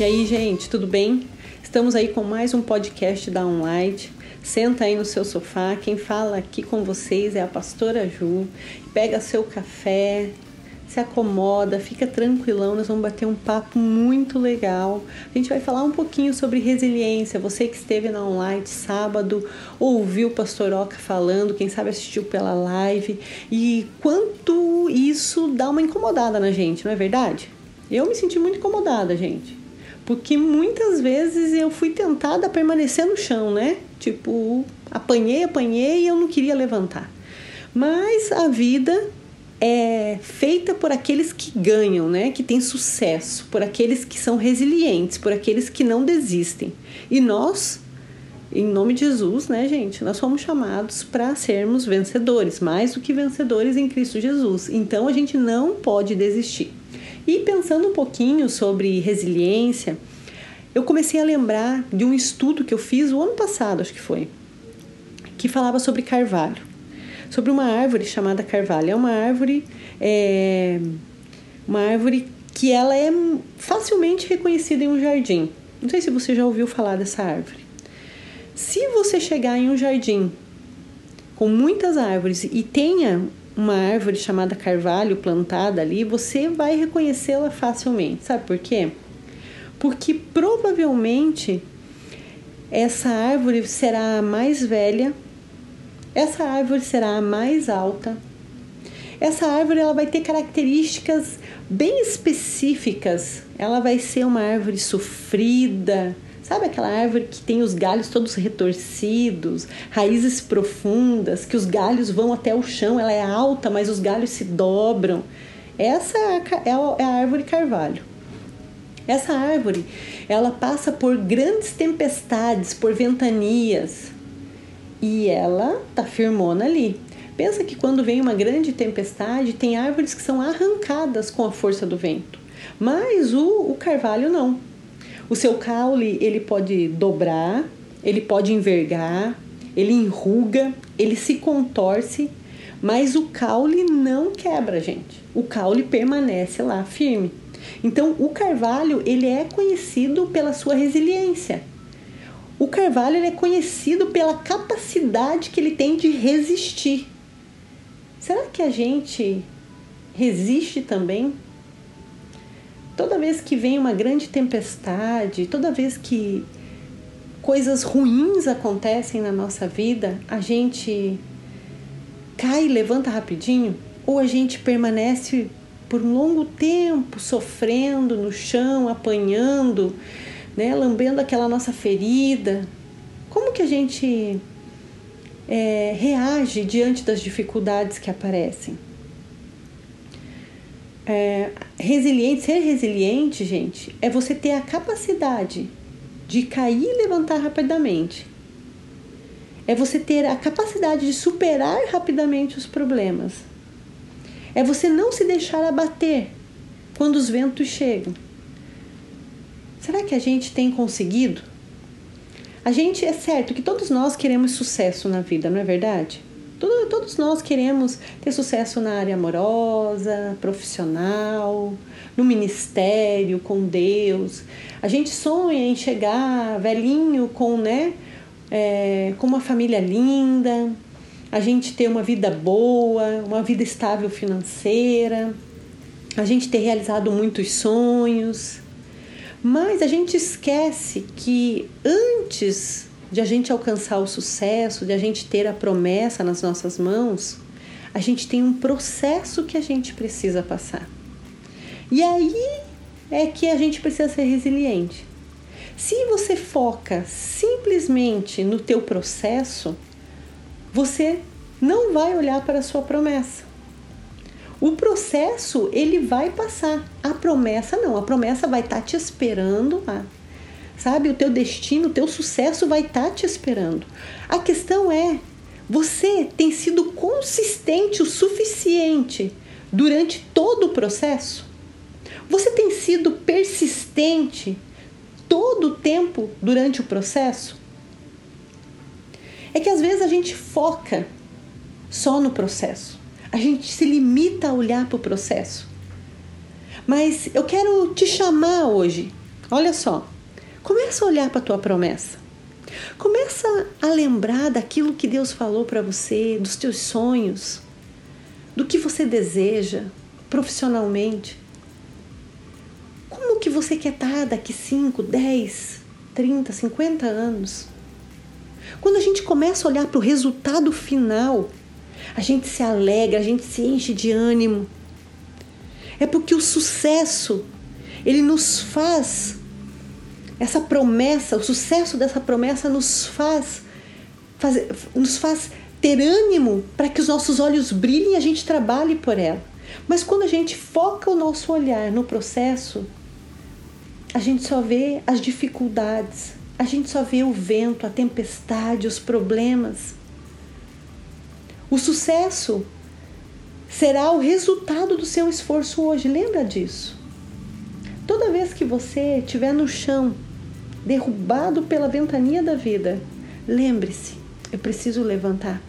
E aí, gente, tudo bem? Estamos aí com mais um podcast da Online. Senta aí no seu sofá. Quem fala aqui com vocês é a pastora Ju. Pega seu café, se acomoda, fica tranquilão, nós vamos bater um papo muito legal. A gente vai falar um pouquinho sobre resiliência. Você que esteve na online sábado, ouviu o Pastor Oca falando, quem sabe assistiu pela live, e quanto isso dá uma incomodada na gente, não é verdade? Eu me senti muito incomodada, gente. Porque muitas vezes eu fui tentada a permanecer no chão, né? Tipo, apanhei, apanhei e eu não queria levantar. Mas a vida é feita por aqueles que ganham, né? Que têm sucesso, por aqueles que são resilientes, por aqueles que não desistem. E nós, em nome de Jesus, né, gente? Nós fomos chamados para sermos vencedores, mais do que vencedores em Cristo Jesus. Então a gente não pode desistir. E pensando um pouquinho sobre resiliência, eu comecei a lembrar de um estudo que eu fiz o ano passado, acho que foi, que falava sobre carvalho, sobre uma árvore chamada carvalho. É uma árvore, é, uma árvore que ela é facilmente reconhecida em um jardim. Não sei se você já ouviu falar dessa árvore. Se você chegar em um jardim com muitas árvores e tenha uma árvore chamada carvalho plantada ali, você vai reconhecê-la facilmente. Sabe por quê? Porque provavelmente essa árvore será a mais velha, essa árvore será a mais alta. Essa árvore ela vai ter características bem específicas. Ela vai ser uma árvore sofrida, Sabe aquela árvore que tem os galhos todos retorcidos, raízes profundas, que os galhos vão até o chão, ela é alta, mas os galhos se dobram. Essa é, é a, é a árvore carvalho. Essa árvore, ela passa por grandes tempestades, por ventanias, e ela tá firmona ali. Pensa que quando vem uma grande tempestade, tem árvores que são arrancadas com a força do vento, mas o, o carvalho não. O seu caule ele pode dobrar, ele pode envergar, ele enruga, ele se contorce, mas o caule não quebra, gente. O caule permanece lá firme. Então, o carvalho ele é conhecido pela sua resiliência. O carvalho é conhecido pela capacidade que ele tem de resistir. Será que a gente resiste também toda vez que vem uma grande tempestade, toda vez que coisas ruins acontecem na nossa vida, a gente cai e levanta rapidinho ou a gente permanece por um longo tempo sofrendo no chão, apanhando, né, lambendo aquela nossa ferida. Como que a gente é, reage diante das dificuldades que aparecem? É, resiliente, ser resiliente, gente, é você ter a capacidade de cair e levantar rapidamente. É você ter a capacidade de superar rapidamente os problemas. É você não se deixar abater quando os ventos chegam. Será que a gente tem conseguido? A gente é certo que todos nós queremos sucesso na vida, não é verdade? Todos nós queremos ter sucesso na área amorosa, profissional, no ministério, com Deus. A gente sonha em chegar velhinho com, né, é, com uma família linda, a gente ter uma vida boa, uma vida estável financeira, a gente ter realizado muitos sonhos. Mas a gente esquece que antes de a gente alcançar o sucesso, de a gente ter a promessa nas nossas mãos, a gente tem um processo que a gente precisa passar. E aí é que a gente precisa ser resiliente. Se você foca simplesmente no teu processo, você não vai olhar para a sua promessa. O processo ele vai passar, a promessa não, a promessa vai estar tá te esperando lá sabe? O teu destino, o teu sucesso vai estar tá te esperando. A questão é, você tem sido consistente o suficiente durante todo o processo? Você tem sido persistente todo o tempo durante o processo? É que às vezes a gente foca só no processo. A gente se limita a olhar para o processo. Mas eu quero te chamar hoje Olha só, começa a olhar para a tua promessa. Começa a lembrar daquilo que Deus falou para você, dos teus sonhos, do que você deseja profissionalmente. Como que você quer estar daqui 5, 10, 30, 50 anos? Quando a gente começa a olhar para o resultado final, a gente se alegra, a gente se enche de ânimo. É porque o sucesso, ele nos faz essa promessa, o sucesso dessa promessa nos faz, faz, nos faz ter ânimo para que os nossos olhos brilhem e a gente trabalhe por ela. Mas quando a gente foca o nosso olhar no processo, a gente só vê as dificuldades, a gente só vê o vento, a tempestade, os problemas. O sucesso será o resultado do seu esforço hoje, lembra disso. Toda vez que você estiver no chão, derrubado pela ventania da vida, lembre-se, eu preciso levantar.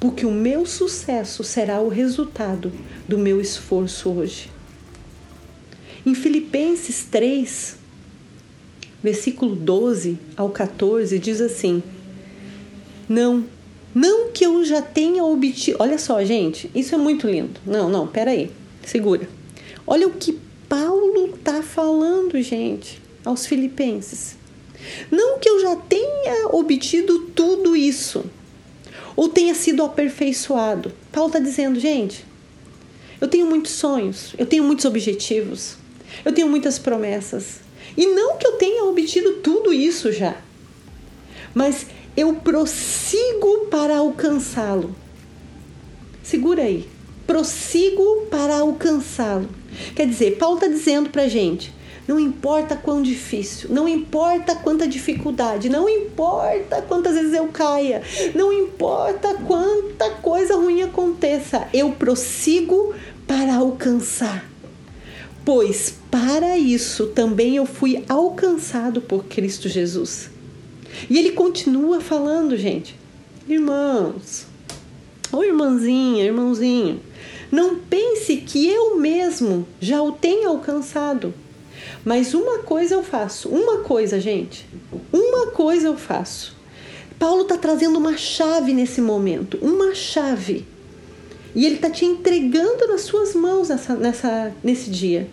Porque o meu sucesso será o resultado do meu esforço hoje. Em Filipenses 3, versículo 12 ao 14, diz assim: Não, não que eu já tenha obtido. Olha só, gente, isso é muito lindo. Não, não, peraí, segura. Olha o que Paulo tá falando, gente, aos Filipenses. Não que eu já tenha obtido tudo isso, ou tenha sido aperfeiçoado. Paulo está dizendo, gente, eu tenho muitos sonhos, eu tenho muitos objetivos, eu tenho muitas promessas, e não que eu tenha obtido tudo isso já, mas eu prossigo para alcançá-lo. Segura aí. Prossigo para alcançá-lo. Quer dizer, Paulo está dizendo para gente: não importa quão difícil, não importa quanta dificuldade, não importa quantas vezes eu caia, não importa quanta coisa ruim aconteça, eu prossigo para alcançar pois para isso também eu fui alcançado por Cristo Jesus. E ele continua falando, gente, irmãos, ou irmãzinha, irmãozinho, não pense que eu mesmo já o tenha alcançado. Mas uma coisa eu faço, uma coisa, gente, uma coisa eu faço. Paulo está trazendo uma chave nesse momento, uma chave e Ele está te entregando nas suas mãos nessa, nessa, nesse dia.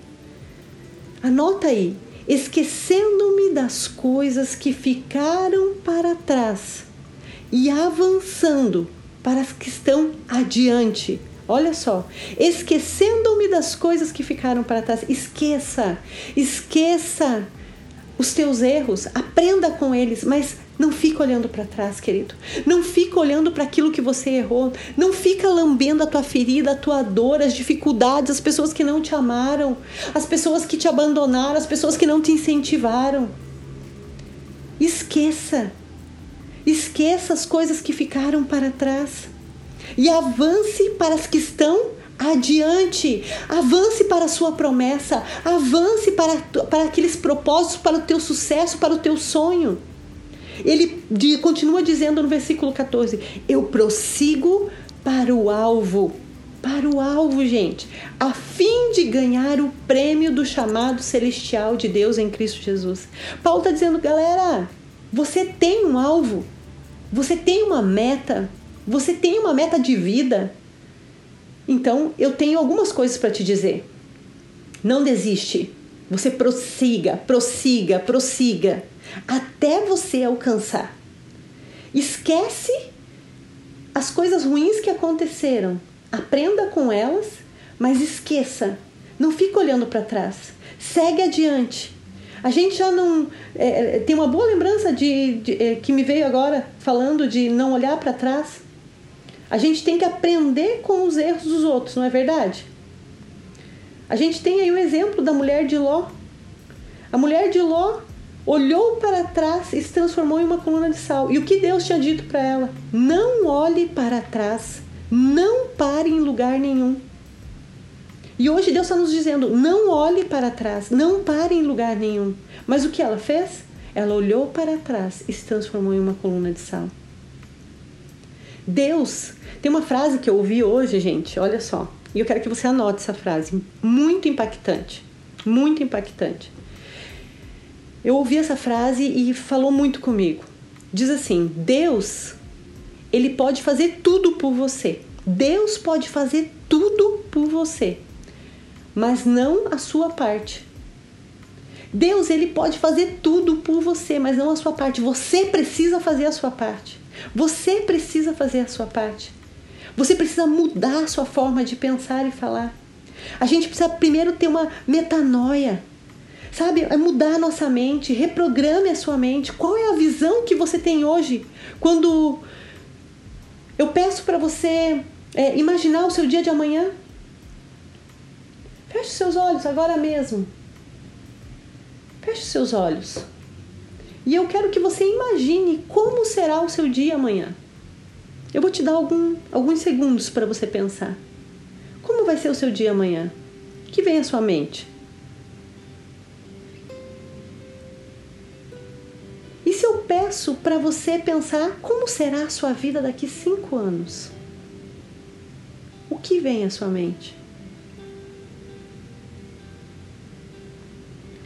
Anota aí. Esquecendo-me das coisas que ficaram para trás e avançando para as que estão adiante. Olha só, esquecendo-me das coisas que ficaram para trás. Esqueça, esqueça os teus erros, aprenda com eles, mas não fica olhando para trás, querido. Não fica olhando para aquilo que você errou. Não fica lambendo a tua ferida, a tua dor, as dificuldades, as pessoas que não te amaram, as pessoas que te abandonaram, as pessoas que não te incentivaram. Esqueça. Esqueça as coisas que ficaram para trás e avance para as que estão adiante, avance para a sua promessa, avance para, para aqueles propósitos, para o teu sucesso, para o teu sonho. Ele continua dizendo no versículo 14: Eu prossigo para o alvo. Para o alvo, gente, a fim de ganhar o prêmio do chamado celestial de Deus em Cristo Jesus. Paulo está dizendo, galera, você tem um alvo, você tem uma meta, você tem uma meta de vida. Então, eu tenho algumas coisas para te dizer. Não desiste. Você prossiga, prossiga, prossiga até você alcançar. Esquece as coisas ruins que aconteceram, aprenda com elas, mas esqueça. Não fica olhando para trás. Segue adiante. A gente já não é, é, tem uma boa lembrança de, de é, que me veio agora falando de não olhar para trás. A gente tem que aprender com os erros dos outros, não é verdade? A gente tem aí o exemplo da mulher de Ló. A mulher de Ló olhou para trás e se transformou em uma coluna de sal. E o que Deus tinha dito para ela? Não olhe para trás, não pare em lugar nenhum. E hoje Deus está nos dizendo: não olhe para trás, não pare em lugar nenhum. Mas o que ela fez? Ela olhou para trás e se transformou em uma coluna de sal. Deus, tem uma frase que eu ouvi hoje, gente, olha só, e eu quero que você anote essa frase, muito impactante, muito impactante. Eu ouvi essa frase e falou muito comigo. Diz assim: Deus, ele pode fazer tudo por você. Deus pode fazer tudo por você, mas não a sua parte. Deus, ele pode fazer tudo por você, mas não a sua parte. Você precisa fazer a sua parte. Você precisa fazer a sua parte. Você precisa mudar a sua forma de pensar e falar. A gente precisa primeiro ter uma metanoia. Sabe? É mudar a nossa mente, reprograme a sua mente. Qual é a visão que você tem hoje? Quando eu peço para você é, imaginar o seu dia de amanhã. Feche seus olhos agora mesmo. Feche seus olhos. E eu quero que você imagine como será o seu dia amanhã. Eu vou te dar algum, alguns segundos para você pensar. Como vai ser o seu dia amanhã? O que vem à sua mente? Peço para você pensar como será a sua vida daqui cinco anos? O que vem à sua mente?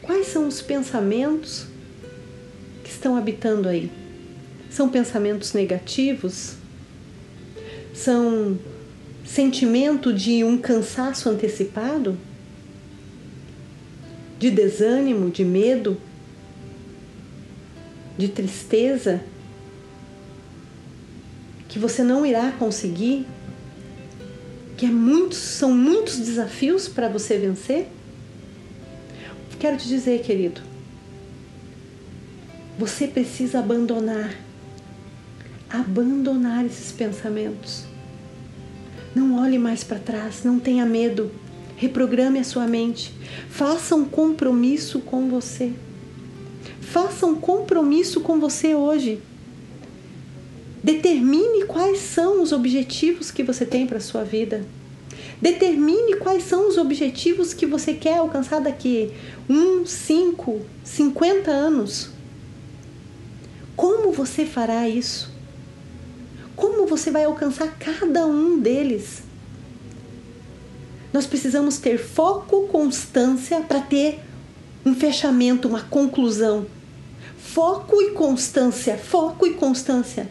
Quais são os pensamentos que estão habitando aí? São pensamentos negativos? São sentimento de um cansaço antecipado? De desânimo, de medo? De tristeza? Que você não irá conseguir? Que é muitos, são muitos desafios para você vencer? Quero te dizer, querido, você precisa abandonar, abandonar esses pensamentos. Não olhe mais para trás, não tenha medo. Reprograme a sua mente. Faça um compromisso com você. Faça um compromisso com você hoje. Determine quais são os objetivos que você tem para a sua vida. Determine quais são os objetivos que você quer alcançar daqui um, cinco, cinquenta anos. Como você fará isso? Como você vai alcançar cada um deles? Nós precisamos ter foco, constância para ter um fechamento, uma conclusão. Foco e constância, foco e constância.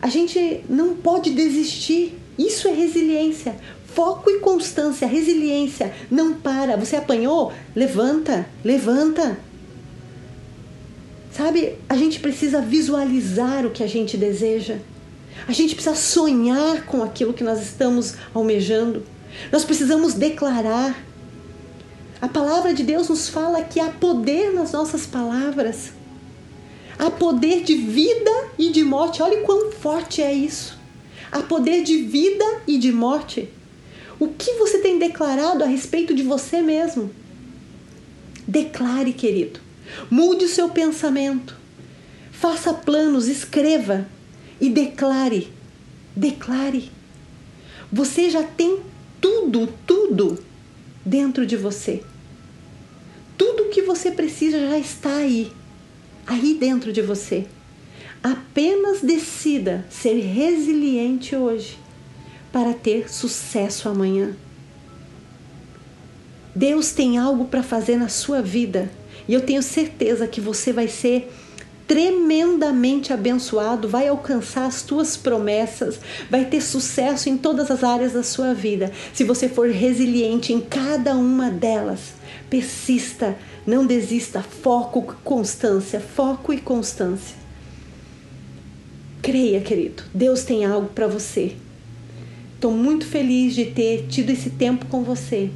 A gente não pode desistir. Isso é resiliência. Foco e constância, resiliência. Não para. Você apanhou? Levanta, levanta. Sabe, a gente precisa visualizar o que a gente deseja. A gente precisa sonhar com aquilo que nós estamos almejando. Nós precisamos declarar. A palavra de Deus nos fala que há poder nas nossas palavras. Há poder de vida e de morte. Olha quão forte é isso. Há poder de vida e de morte. O que você tem declarado a respeito de você mesmo? Declare, querido. Mude o seu pensamento. Faça planos, escreva e declare. Declare. Você já tem tudo, tudo dentro de você. Tudo que você precisa já está aí, aí dentro de você. Apenas decida ser resiliente hoje para ter sucesso amanhã. Deus tem algo para fazer na sua vida e eu tenho certeza que você vai ser tremendamente abençoado, vai alcançar as tuas promessas, vai ter sucesso em todas as áreas da sua vida. Se você for resiliente em cada uma delas, persista, não desista, foco, constância, foco e constância. Creia, querido, Deus tem algo para você. Estou muito feliz de ter tido esse tempo com você.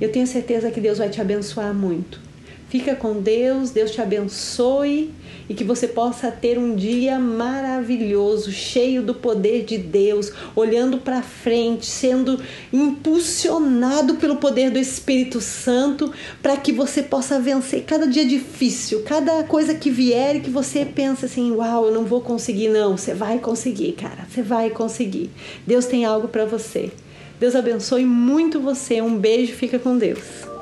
Eu tenho certeza que Deus vai te abençoar muito. Fica com Deus, Deus te abençoe e que você possa ter um dia maravilhoso, cheio do poder de Deus, olhando para frente, sendo impulsionado pelo poder do Espírito Santo, para que você possa vencer cada dia difícil, cada coisa que vier e que você pensa assim: "Uau, eu não vou conseguir não". Você vai conseguir, cara. Você vai conseguir. Deus tem algo para você. Deus abençoe muito você. Um beijo, fica com Deus.